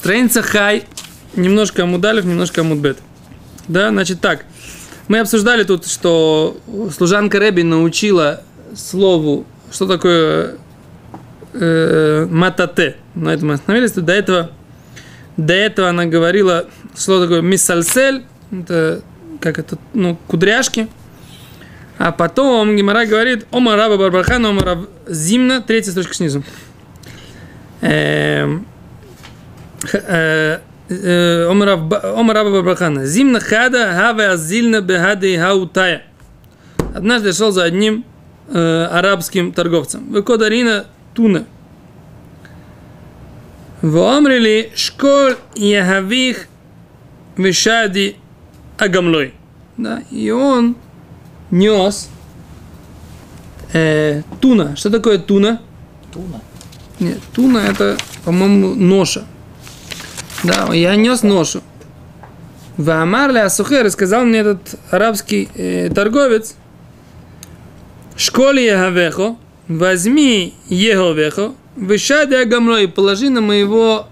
Страница хай, немножко амудалев, немножко амудбет. Да, значит так. Мы обсуждали тут, что служанка Рэби научила слову, что такое э, матате. На этом мы остановились. До этого, до этого она говорила слово такое миссальсель, это как это, ну, кудряшки. А потом Гимара говорит Ома Раба Барбархан, Ома Раб Зимна, третья строчка снизу. Эм, э, э, Ома Раба Барбархана. Зимна хада хаве азильна бехады хаутая. Однажды шел за одним э, арабским торговцем. Выкодарина туна. Вомрили школь яхавих вишади агамлой. Да, и он нес э, туна. Что такое туна? Туна. Нет, туна это, по-моему, ноша. Да, я нес ношу. В Амарле Асухер сказал мне этот арабский э, торговец, школе Ягавехо, возьми Еговехо, вышади агамло и положи на моего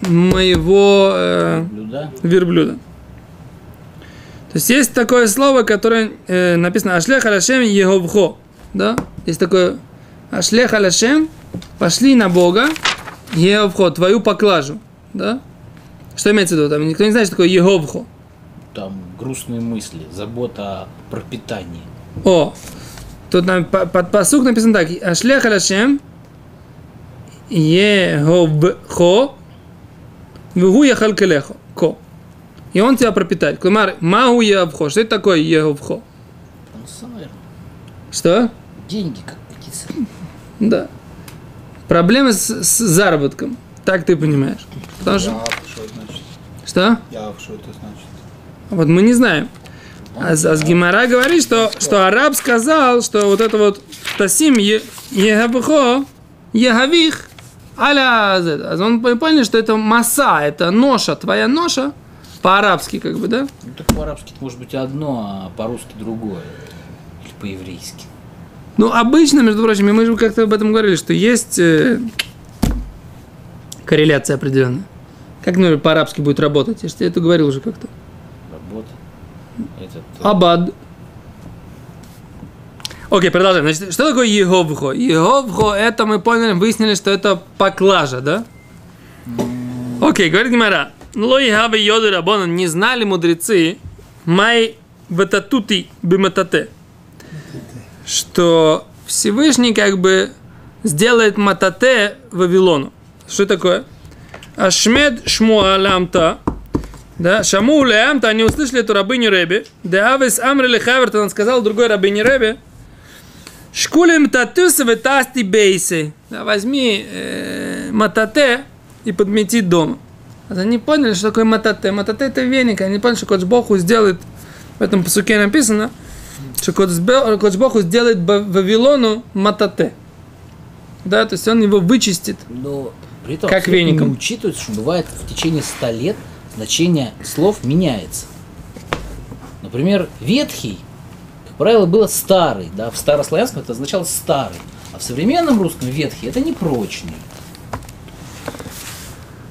моего э, Блюда. верблюда. То есть есть такое слово, которое э, написано Ашлех Алашем Еговхо. Да? Есть такое Ашлех Алашем, пошли на Бога, Еговхо, твою поклажу. Да? Что имеется в виду? Там никто не знает, что такое Еговхо. Там грустные мысли, забота о пропитании. О, тут нам по- под посук написано так. Ашлех Алашем Еговхо Вегу яхал келехо. Ко. И он тебя пропитает. Клумар, магу Еговхо. Что это такое Еговхо? Что? деньги как какие-то. Да. Проблемы с, с заработком. Так ты понимаешь. Потому что... Что значит? Что? Яв, что это значит? Вот мы не знаем. А, с- а с Гимара говорит, что, что араб сказал, что вот это вот Тасим е- Егавхо, Егавих, аля. А он понял, что это маса, это ноша, твоя ноша, по-арабски как бы, да? Ну, так по-арабски может быть одно, а по-русски другое. Или по-еврейски. Ну, обычно, между прочим, и мы же как-то об этом говорили, что есть э, корреляция определенная. Как, например, по-арабски будет работать? Я же тебе это говорил уже как-то. Работа. Этот, э, Абад. Окей, продолжаем. Значит, что такое Еговхо? Еговхо, это мы поняли, выяснили, что это поклажа, да? Окей, говорит Гимара. Лой хаве йоды рабона, не знали мудрецы, май вататути биматате, что Всевышний как бы сделает матате Вавилону. Что такое? Ашмед шмуалямта, да, Шаму Леамта, они услышали эту рабыню Реби. Да Авес Амрили Хаверт, он сказал другой рабыне Реби. Шкулим татуса тасти бейсы. Да, возьми э, матате и подмети дом. Вот они поняли, что такое матате. Матате это веник. Они поняли, что Кодж Боху сделает, в этом посуке написано, что Кодж Боху сделает Вавилону матате. Да, то есть он его вычистит. Но при этом Как веником. не учитывается, что бывает в течение ста лет значение слов меняется. Например, ветхий, как правило, было старый, да, в старославянском это означало старый, а в современном русском ветхий это непрочный.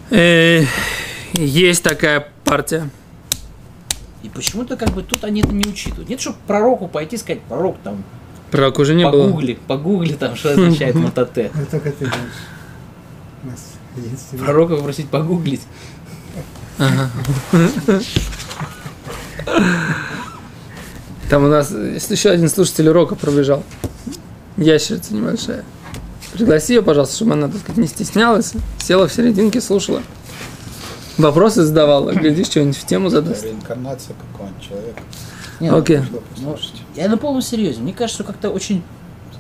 Э, есть такая партия. И почему-то как бы тут они это не учитывают. Нет, чтобы пророку пойти и сказать, пророк там, Пророк уже не было. погугли, погугли там, что означает мототе. Только ты знаешь. У нас единственный. Пророка попросить погуглить. Там у нас есть еще один слушатель урока пробежал. Ящерица небольшая. Пригласи ее, пожалуйста, чтобы она, так сказать, не стеснялась. Села в серединке, слушала. Вопросы задавала. Глядишь, что-нибудь в тему задаст. Реинкарнация какого-нибудь человека. Не, Окей. Что ну, я на полном серьезе. Мне кажется, что как-то очень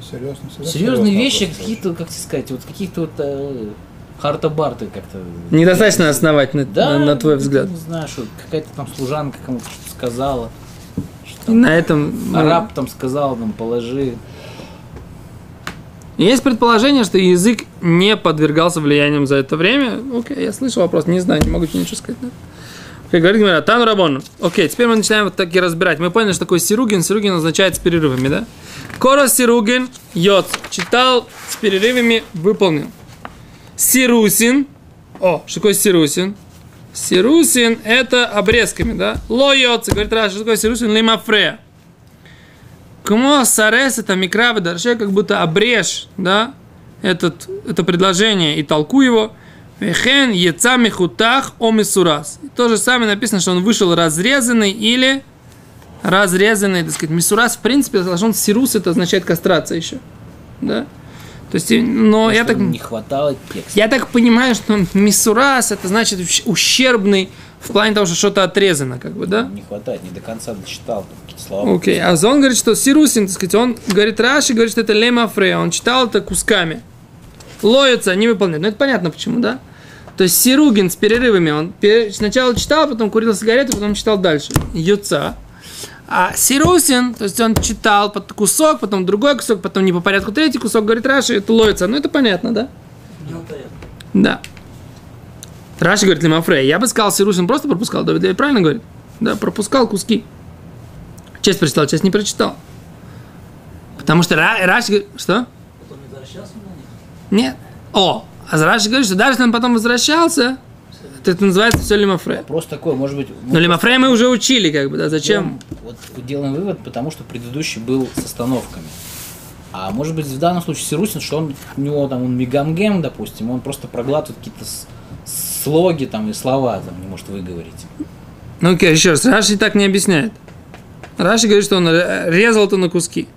Серьезно, серьезно. серьезные вещи, какие-то, как тебе сказать, вот каких-то вот э, харта-барты как-то. Недостаточно основательно, Да, на, на твой ну, взгляд. Не знаю, что какая-то там служанка кому-то что-то сказала. Что И там на этом араб там сказал, там положи. Есть предположение, что язык не подвергался влиянием за это время. Окей, я слышал вопрос, не знаю, не могу тебе ничего сказать. Да? Окей, говорит Гимара, Тану Рабону. Окей, теперь мы начинаем вот таки разбирать. Мы поняли, что такое сиругин. Сиругин означает с перерывами, да? Кора сиругин йод. Читал с перерывами, выполнил. Сирусин О, что такое сирусин? Сирусин это обрезками, да? Лоется, говорит Раша, что такое сирусин? Лимафрея. Кмо сарес это микравы дарше, как будто обрежь, да, этот, это предложение и толку его. Вехен яца михутах о мисурас. И то же самое написано, что он вышел разрезанный или разрезанный, так сказать. Мисурас, в принципе, должен сирус, это означает кастрация еще. Да? То есть, но я так... Не хватало текста. Я так понимаю, что мисурас это значит ущ- ущербный в плане того, что что-то отрезано, как бы, да? Не хватает, не до конца дочитал какие-то слова. Окей, а он говорит, что сирусин, так сказать, он говорит Раши, говорит, что это лема фрея, он читал это кусками. Лоются, не выполняют. Ну, это понятно почему, да? То есть Сиругин с перерывами, он сначала читал, потом курил сигарету, потом читал дальше. Юца. А Сирусин, то есть он читал под кусок, потом другой кусок, потом не по порядку третий кусок, говорит Раши, это лоется. Ну, это понятно, да? Да. Раши говорит Лимафрей. Я бы сказал, Сирусин просто пропускал. Давид Давид правильно говорит? Да, пропускал куски. Часть прочитал, часть не прочитал. Потому что Ра- Раши говорит... Что? Нет. О, а Раши говорит, что даже если он потом возвращался, это называется все Лимафрей. Вопрос такой, может быть... Но Лимафрей мы уже учили, как бы, да, зачем? делаем- Вот делаем вывод, потому что предыдущий был с остановками. А может быть, в данном случае Сирусин, что он, у него там, он мегамгем, допустим, он просто проглатывает какие-то слоги там и слова там не может выговорить. Ну окей, еще раз, Раши так не объясняет. Раши говорит, что он ре- резал это на куски.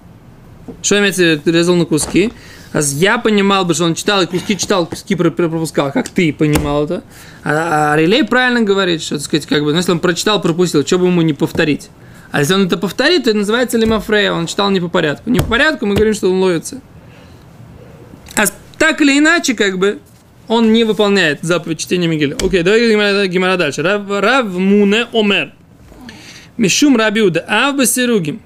Что имеется в виду, резал на куски? Я понимал бы, что он читал и куски читал, куски про- про- пропускал, как ты понимал это. А, а Релей правильно говорит, что, так сказать, как бы, ну, если он прочитал, пропустил, что бы ему не повторить. А если он это повторит, то это называется лимафрея, он читал не по порядку. Не по порядку, мы говорим, что он ловится. А так или иначе, как бы, он не выполняет заповедь чтения Мигеля. Окей, давай Гимара, дальше. Рав, Рав Муне Омер. Мишум Рабиуда. Ав Басиругим.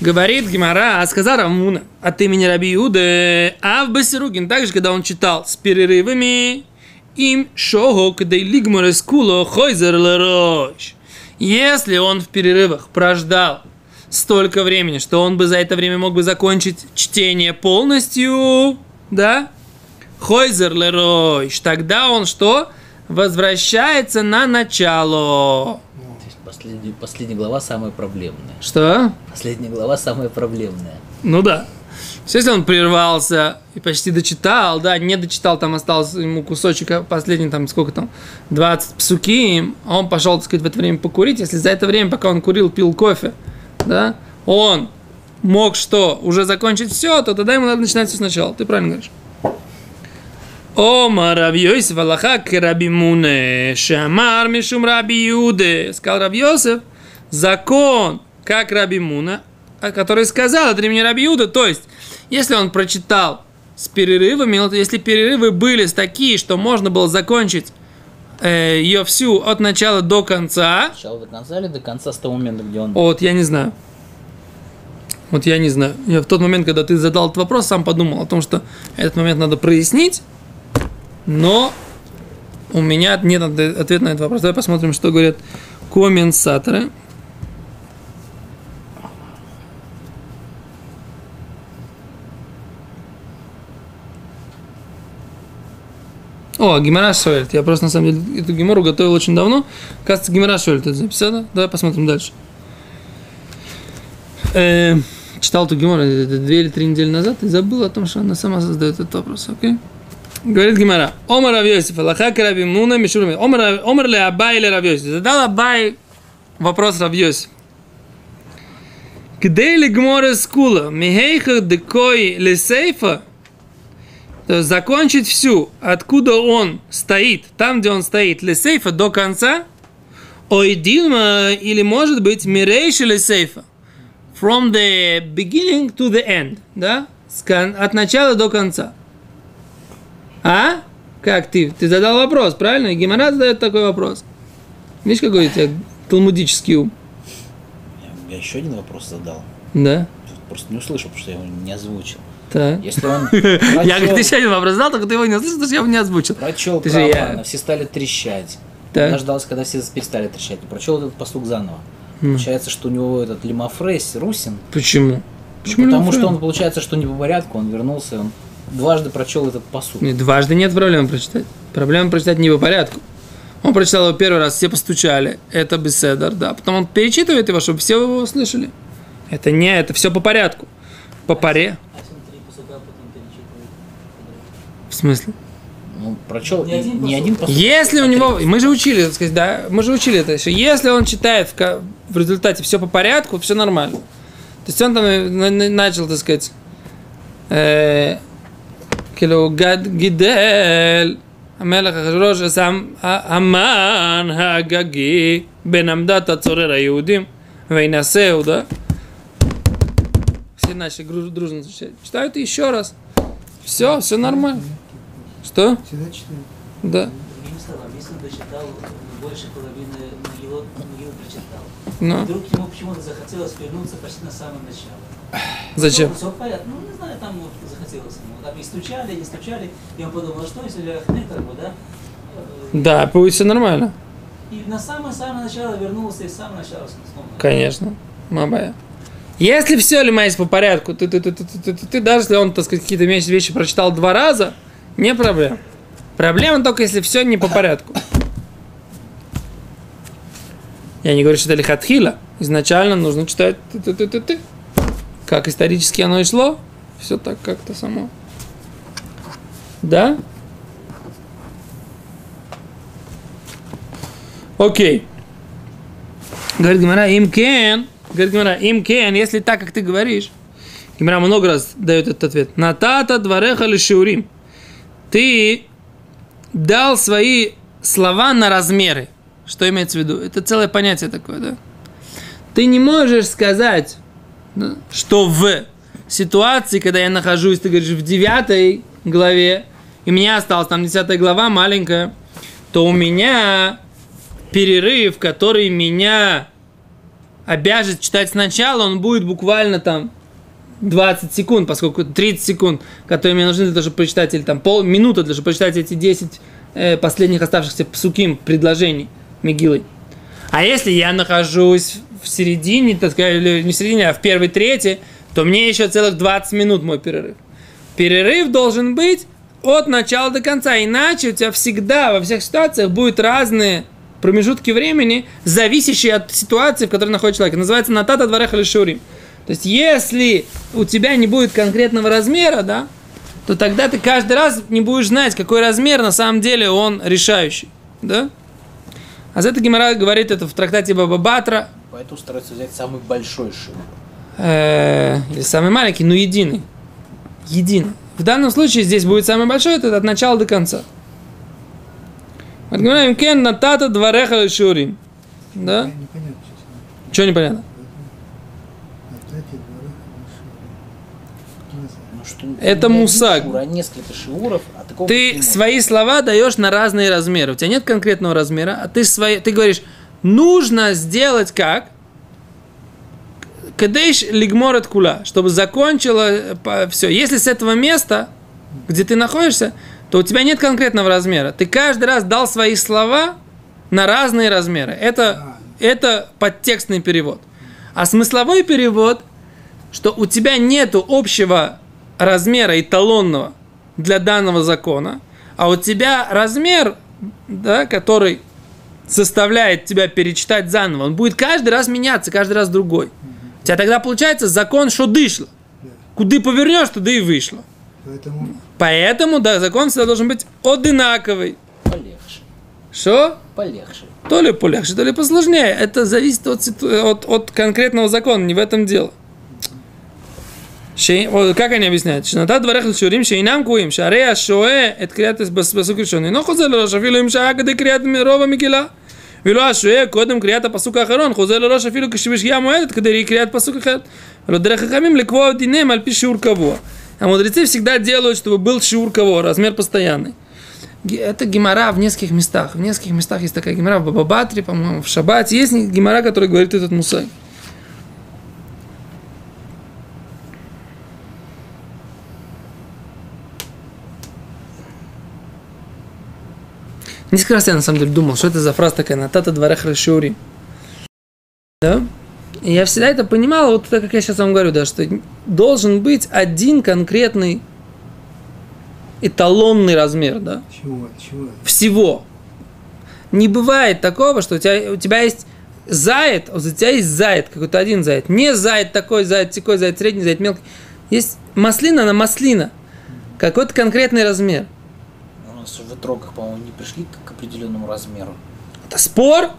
Говорит Гимара, а сказал Рамуна от имени Раби Иуды, Ав Басиругин, также, когда он читал с перерывами, им шого, когда лигмар скуло хойзер лерош. Если он в перерывах прождал столько времени, что он бы за это время мог бы закончить чтение полностью, да? Хойзер леройш. Тогда он что? Возвращается на начало. Последняя, последняя глава самая проблемная. Что? Последняя глава самая проблемная. Ну да. Есть, Если он прервался и почти дочитал, да, не дочитал, там остался ему кусочек, а последний, там, сколько там, 20 псуки, а он пошел, так сказать, в это время покурить, если за это время, пока он курил, пил кофе, да, он мог что, уже закончить все, то тогда ему надо начинать все сначала. Ты правильно говоришь. Ома Раби Йосиф Аллаха к Раби Муне, Шамар Мишум Раби Юде. Сказал Йосиф, закон, как Раби Муна, который сказал от имени Раби Юда. То есть, если он прочитал с перерывами, если перерывы были такие, что можно было закончить э, ее всю от начала до конца, Сначала до конца или до конца с того момента, где он... вот я не знаю. Вот я не знаю. Я в тот момент, когда ты задал этот вопрос, сам подумал о том, что этот момент надо прояснить, но у меня нет отве- ответа на этот вопрос. Давай посмотрим, что говорят комментаторы. О, Гимара Шуэльт. Я просто, на самом деле, эту Гимору готовил очень давно. Кажется, Гимара Шуэльт это записано. Давай посмотрим дальше. Э, читал эту Гимору две или три недели назад и забыл о том, что она сама задает этот вопрос, окей? Говорит Гимара. Омар Равьосиф, Аллахак Раби Муна Мишурами. Омар, ли Абай или Равьосиф? Задал Абай вопрос Равьосиф. Где ли Гмора скула? Михейха декой лесейфа? То есть закончить всю, откуда он стоит, там, где он стоит, лесейфа до конца, ой дилма, или может быть мирейши лесейфа, from the beginning to the end, да, от начала до конца. А? Как ты? Ты задал вопрос, правильно? Гимара задает такой вопрос. Видишь, какой у тебя талмудический ум? Я, я еще один вопрос задал. Да? Просто не услышал, потому что я его не озвучил. Так. Если он Я говорю, ты еще прочел, один вопрос задал, только ты его не услышал, потому что я его не озвучил. прочел Ты про я- все стали трещать. Так. Дождался, когда все перестали трещать. Прочел этот послуг заново. Получается, что у него этот лимафрейс, Русин, Почему? ну, Почему потому Лимафрей? что он, получается, что не по порядку, он вернулся, он дважды прочел этот посуд. Нет, дважды нет проблем прочитать. Проблема прочитать не по порядку. Он прочитал его первый раз, все постучали. Это беседер, да. Потом он перечитывает его, чтобы все его услышали. Это не, это все по порядку. По паре. А если он три посуда потом перечитывает? В смысле? Ну, прочел Не не, один не один посуд. Если у него, мы же учили, так сказать, да, мы же учили это еще. Если он читает в, в результате все по порядку, все нормально. То есть он там на- на- начал, так сказать, э, כאילו גד גידל המלך אחשוורוש שם המן הגגי בין עמדת הצורר היהודים וינשאו, да? Все начали гру- дружно читать. Читают еще раз. Все, все нормально. Что? Всегда читаю. Да. Другими словами, если он дочитал больше половины Могилу, Могилу прочитал, Ну, вдруг ему почему-то захотелось вернуться почти на самое начало. зачем? Все, в порядке. Ну, там вот захотелось ему. Там и стучали, и не стучали. И он подумал, а что если Ахмед, как бы, да? Да, будет все нормально. И на самое-самое начало вернулся, и с самого начала снова. Конечно. Мабая. Если все лимайся по порядку, ты, ты, ты, ты, ты, ты, ты, даже если он, так сказать, какие-то вещи, вещи прочитал два раза, не проблема. Проблема только, если все не по порядку. Я не говорю, что это лихатхила. Изначально нужно читать ты, ты, ты, ты, ты. Как исторически оно и шло. Все так как-то само. Да? Окей. Говорит Гимара, им кен, говорит Гимара, им кен, если так, как ты говоришь, Гимара много раз дает этот ответ. Натата двореха лишиурим. Ты дал свои слова на размеры. Что имеется в виду? Это целое понятие такое, да? Ты не можешь сказать, что в ситуации, когда я нахожусь, ты говоришь, в девятой главе, и мне осталась там десятая глава маленькая, то у меня перерыв, который меня обяжет читать сначала, он будет буквально там 20 секунд, поскольку 30 секунд, которые мне нужны для того, чтобы прочитать, или там полминуты для того, чтобы прочитать эти 10 э, последних оставшихся псуким предложений Мигилы. А если я нахожусь в середине, так сказать, не в середине, а в первой трети, то мне еще целых 20 минут мой перерыв. Перерыв должен быть от начала до конца, иначе у тебя всегда во всех ситуациях будут разные промежутки времени, зависящие от ситуации, в которой находится человек. Называется натата дворех или шурим. То есть, если у тебя не будет конкретного размера, да, то тогда ты каждый раз не будешь знать, какой размер на самом деле он решающий. Да? А за это Гимара говорит это в трактате Баба Батра, Поэтому стараются взять самый большой шиур. Э, или самый маленький, но единый. Единый. В данном случае здесь будет самый большой, это от начала до конца. Говорим, кен натата двореха шурим. Да? Что непонятно? Это мусаг. а несколько шиуров, а такого Ты свои слова даешь на разные размеры. У тебя нет конкретного размера, а ты свои, ты говоришь, нужно сделать как? Кадейш лигморет кула, чтобы закончила все. Если с этого места, где ты находишься, то у тебя нет конкретного размера. Ты каждый раз дал свои слова на разные размеры. Это, это подтекстный перевод. А смысловой перевод, что у тебя нету общего размера эталонного для данного закона, а у тебя размер, да, который заставляет тебя перечитать заново, он будет каждый раз меняться, каждый раз другой. Тебя тогда получается закон, что дышло. Куды повернешь, туда и вышло. Поэтому, Поэтому да, закон всегда должен быть одинаковый. Полегче. Что? Полегче. То ли полегче, то ли посложнее. Это зависит от, от, от конкретного закона, не в этом дело. Шей, как они объясняют? Шината дворах лшурим, шейнам куим, шарея шоэ, эт криат басук решеный. Но хозел рашафилу им шаагады криат мирова мигила. רוב המגילה. ואילו השוהה קודם קריאת הפסוק האחרון חוזר לראש אפילו כשבשגיאה מועדת כדי קריאת פסוק אחר. ולא דרך חכמים לקבוע דיניהם על פי שיעור קבוע. А мудрецы всегда делают, чтобы был шиур кого, размер постоянный. Ге- Это гемора в нескольких местах. В нескольких местах есть такая гемора в Бабабатре, по-моему, в Шабате. Есть гемора, который говорит этот мусай. Несколько раз я на самом деле думал, что это за фраза такая «Натата дворах рашиури». Да? И я всегда это понимал, вот так как я сейчас вам говорю, да, что должен быть один конкретный эталонный размер, да, Чего? Чего? всего. Не бывает такого, что у тебя, у тебя есть заяц, а у тебя есть заяц, какой-то один заяц. Не заяц такой, заяц такой, заяц средний, заяц мелкий. Есть маслина на маслина. Какой-то конкретный размер. В отрогах, по-моему, не пришли к определенному размеру. Это спор.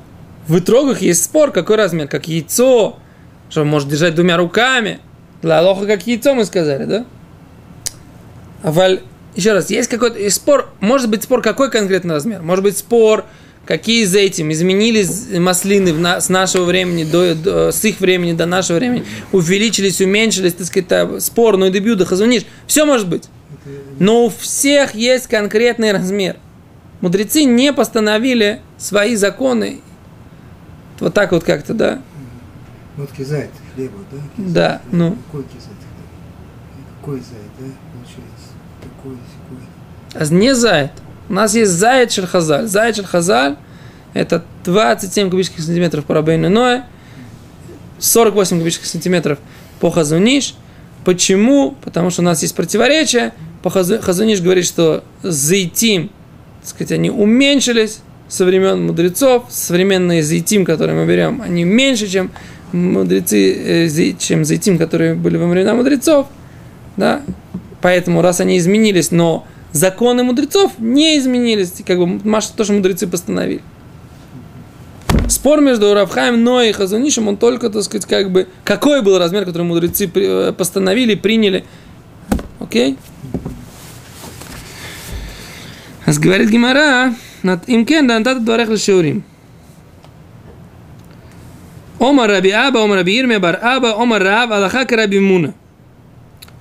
В итрогах есть спор, какой размер, как яйцо, что может держать двумя руками. Для Алоха как яйцо мы сказали, да? А валь, еще раз, есть какой-то есть спор, может быть спор, какой конкретный размер? Может быть спор, какие из этим изменились маслины на- с нашего времени, до, до- с их времени до нашего времени, увеличились, уменьшились, так сказать, спор, ну и дебюда, хазуниш, все может быть. Но у всех есть конкретный размер. Мудрецы не постановили свои законы вот так вот как-то, да? Вот кизайт хлеба, да? Кизайт Да, хлеба. ну. Какой кизайт хлеба? Какой зайт, да? Получается. Такой, секой. А не заяц. У нас есть заяц шерхазаль. Заяц шерхазаль – это 27 кубических сантиметров по рабейну Ноэ, 48 кубических сантиметров по хазуниш. Почему? Потому что у нас есть противоречие. По Хазу- хазуниш говорит, что зайтим, так сказать, они уменьшились со времен мудрецов. Современные зайтим, которые мы берем, они меньше, чем мудрецы, э, чем зайтим, которые были во времена мудрецов. Да? Поэтому, раз они изменились, но законы мудрецов не изменились, как бы Маша, то, что мудрецы постановили. Спор между Равхаем, но и Хазунишем, он только, так сказать, как бы, какой был размер, который мудрецы э, постановили, приняли. Окей? Аз говорит Гимара, над имкен да антат дворех лешеурим. Омар Раби Аба, Омар Раби Ирмия, Бар Аба, Омар Рав, Аллаха Раби Муна.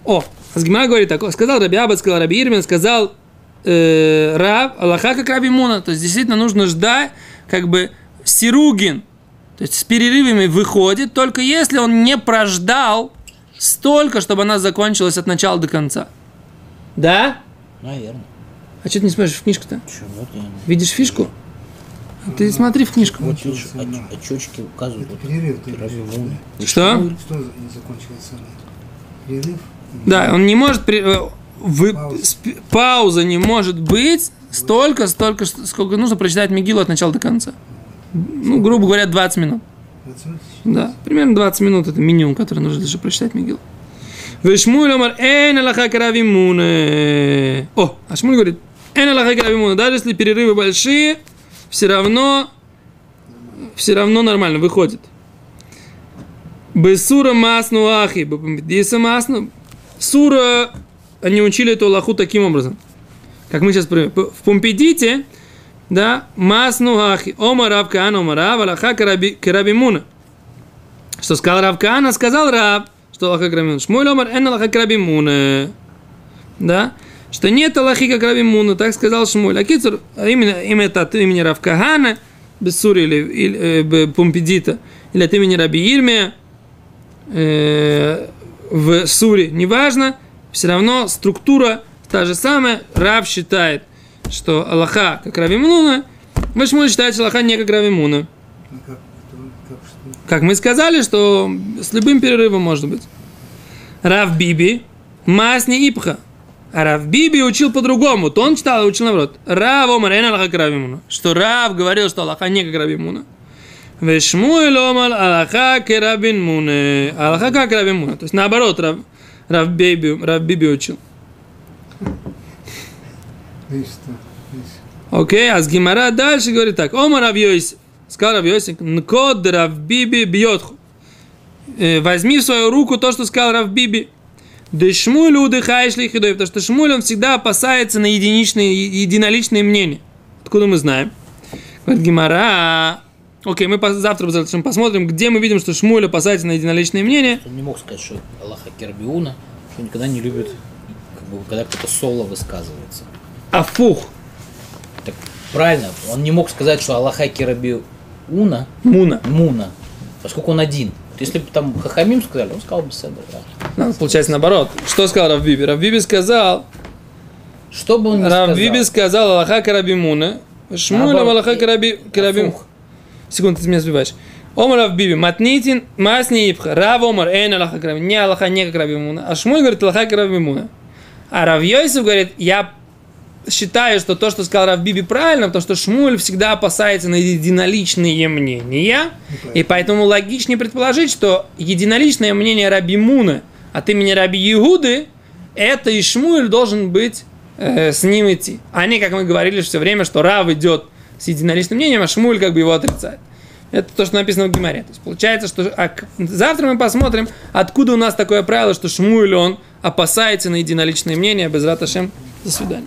О, а Гимара говорит так, сказал Раби Аба, сказал Раби Ирмин, сказал э, Рав, Аллаха как Раби Муна. То есть действительно нужно ждать, как бы Сиругин, то есть с перерывами выходит, только если он не прождал столько, чтобы она закончилась от начала до конца. Да? Наверное. А что ты не смотришь в книжку-то? Видишь фишку? А Ты смотри в книжку. Вот видишь, оч- очечки указывают. Это перерыв, ты. Что? Что не закончилось? Перерыв? Да, он не может... при- э, вы- Пауза. пауза не может быть столько, столько, сколько нужно прочитать Мигилу от начала до конца. Ну, грубо говоря, 20 минут. 20 минут? Да, примерно 20 минут это минимум, который нужно чтобы прочитать Мигил. Вешмуль омар эн алаха карави муне. О, а Шмуль говорит, алаха. Даже если перерывы большие, все равно, все равно нормально выходит. Бесура масну ахи, бепампедиса масну. Сура, они учили эту аллаху таким образом. Как мы сейчас приводим. В Помпедите, да, масну ахи, ома рав каана, ома рав, аллаха караби, караби муна. Что сказал Рав Каана, сказал Рав, что Аллаха Крабимуна. Шмуэль Омар, эн Аллаха Крабимуна. Да? Что нет Аллахи как Рабимуна, так сказал Шмуэль. А Кицур, а именно, имя это от имени Рав Кагана, без Сури или, или э, Пумпедита, или от имени Раби Ирмия, э, в Суре, неважно, все равно структура та же самая. Рав считает, что Аллаха как Рабимуна, Шмуэль считает, что Аллаха не как. А кто, как что? Как мы сказали, что с любым перерывом может быть. Рав Биби, Масни Ипха. А Рав Биби учил по-другому. То он читал и учил наоборот. Рав Омар Аллаха Равимуна. Что Рав говорил, что Аллаха не как Равимуна. Вешмуэль Омар Аллаха Муне. Аллаха как Рабин Муна. То есть наоборот, Рав, Биби, Рав Биби учил. Окей, а с Гимара дальше говорит так. Омар Рав Йойс. Сказал Рав Йосик. Нкод Рав Биби бьетху. Э, Возьми в свою руку то, что сказал Рав Биби. Да Шмуль удыхаешь ли хидой, потому что Шмуль он всегда опасается на единичные, единоличные мнения. Откуда мы знаем? Говорит Гимара. Окей, мы завтра обязательно посмотрим, где мы видим, что Шмуль опасается на единоличные мнения. Он не мог сказать, что Аллаха Кербиуна, что никогда не любит, как бы, когда кто-то соло высказывается. Афух. Так правильно, он не мог сказать, что Аллаха Кербиуна, Муна. Муна, поскольку он один. Если бы там Хахамим сказали, он сказал бы Седер. да. Надо, получается наоборот. Что сказал Рав Биби? Рав Биби сказал, Что бы он ни сказал. Биби сказал Аллаха Карабимуна. Наоборот, Аллаха Караби... Карабим... Секунду, ты меня сбиваешь. Омар Рав Биби, Матнитин, Масни Ипха, Рав Омар, Эйн Аллаха Карабимуна. Не Аллаха, не как Рабимуна. А Шмуль говорит Аллаха Карабимуна. А Рав Йосиф говорит, я считаю, что то, что сказал Рав Биби, правильно, потому что Шмуль всегда опасается на единоличные мнения, и поэтому логичнее предположить, что единоличное мнение Раби Муна от имени Раби Иуды, это и Шмуль должен быть э, с ним идти. А не, как мы говорили все время, что Рав идет с единоличным мнением, а Шмуль как бы его отрицает. Это то, что написано в Гимаре. То есть получается, что а, завтра мы посмотрим, откуда у нас такое правило, что Шмуль, он опасается на единоличное мнение, без раташем. До свидания.